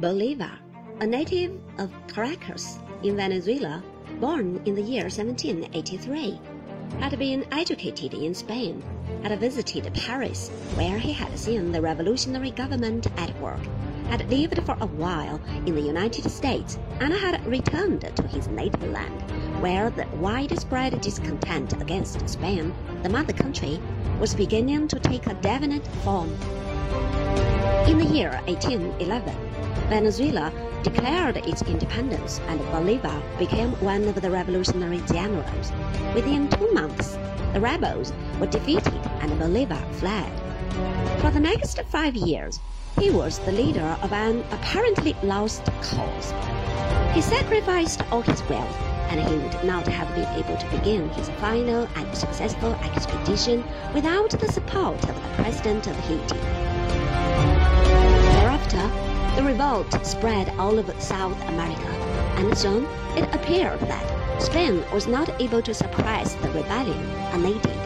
Bolivar, a native of Caracas in Venezuela, born in the year 1783, had been educated in Spain, had visited Paris, where he had seen the revolutionary government at work, had lived for a while in the United States, and had returned to his native land, where the widespread discontent against Spain, the mother country, was beginning to take a definite form. In the year 1811, Venezuela declared its independence and Bolivar became one of the revolutionary generals. Within two months, the rebels were defeated and Bolivar fled. For the next five years, he was the leader of an apparently lost cause. He sacrificed all his wealth, and he would not have been able to begin his final and successful expedition without the support of the President of Haiti. Thereafter, the revolt spread all over South America, and soon it appeared that Spain was not able to suppress the rebellion, and they did.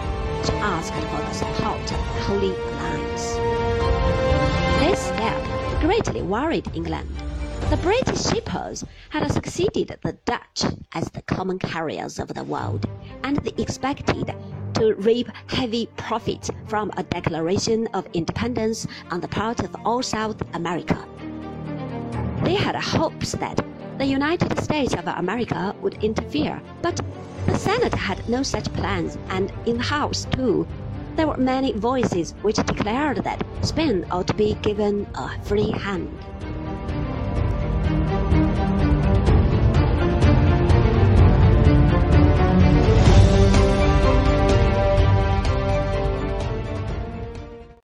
She asked for the support of the Holy Alliance. This step greatly worried England. The British shippers had succeeded the Dutch as the common carriers of the world, and they expected to reap heavy profits from a declaration of independence on the part of all South America. They had hopes that the United States of America would interfere, but the Senate had no such plans, and in the House, too, there were many voices which declared that Spain ought to be given a free hand.